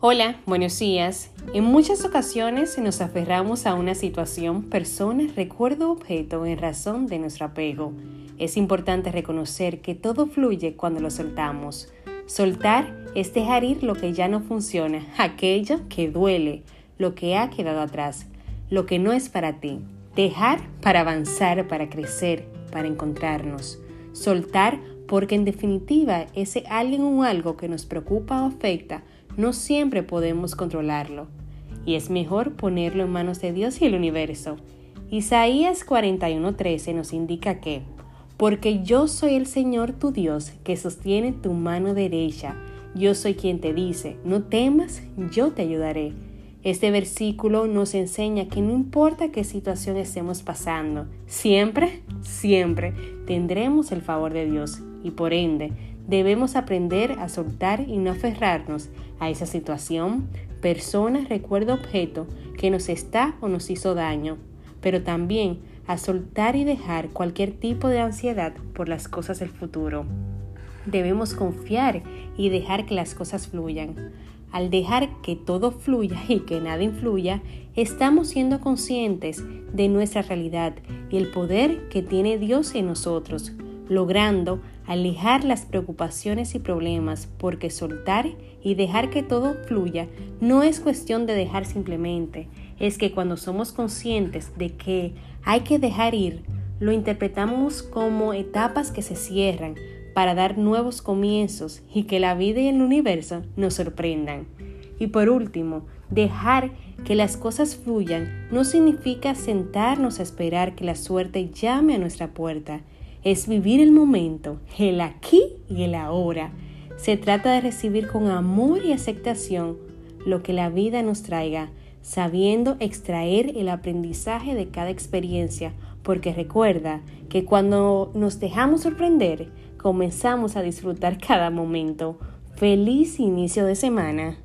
Hola, buenos días. En muchas ocasiones nos aferramos a una situación, persona, recuerdo objeto en razón de nuestro apego. Es importante reconocer que todo fluye cuando lo soltamos. Soltar es dejar ir lo que ya no funciona, aquello que duele, lo que ha quedado atrás, lo que no es para ti. Dejar para avanzar, para crecer, para encontrarnos. Soltar porque en definitiva ese alguien o algo que nos preocupa o afecta no siempre podemos controlarlo y es mejor ponerlo en manos de Dios y el universo. Isaías 41:13 nos indica que, porque yo soy el Señor tu Dios que sostiene tu mano derecha, yo soy quien te dice, no temas, yo te ayudaré. Este versículo nos enseña que no importa qué situación estemos pasando, siempre, siempre tendremos el favor de Dios y por ende Debemos aprender a soltar y no aferrarnos a esa situación, persona, recuerdo, objeto que nos está o nos hizo daño, pero también a soltar y dejar cualquier tipo de ansiedad por las cosas del futuro. Debemos confiar y dejar que las cosas fluyan. Al dejar que todo fluya y que nada influya, estamos siendo conscientes de nuestra realidad y el poder que tiene Dios en nosotros, logrando alejar las preocupaciones y problemas, porque soltar y dejar que todo fluya no es cuestión de dejar simplemente, es que cuando somos conscientes de que hay que dejar ir, lo interpretamos como etapas que se cierran para dar nuevos comienzos y que la vida y el universo nos sorprendan. Y por último, dejar que las cosas fluyan no significa sentarnos a esperar que la suerte llame a nuestra puerta, es vivir el momento, el aquí y el ahora. Se trata de recibir con amor y aceptación lo que la vida nos traiga, sabiendo extraer el aprendizaje de cada experiencia, porque recuerda que cuando nos dejamos sorprender, comenzamos a disfrutar cada momento. Feliz inicio de semana.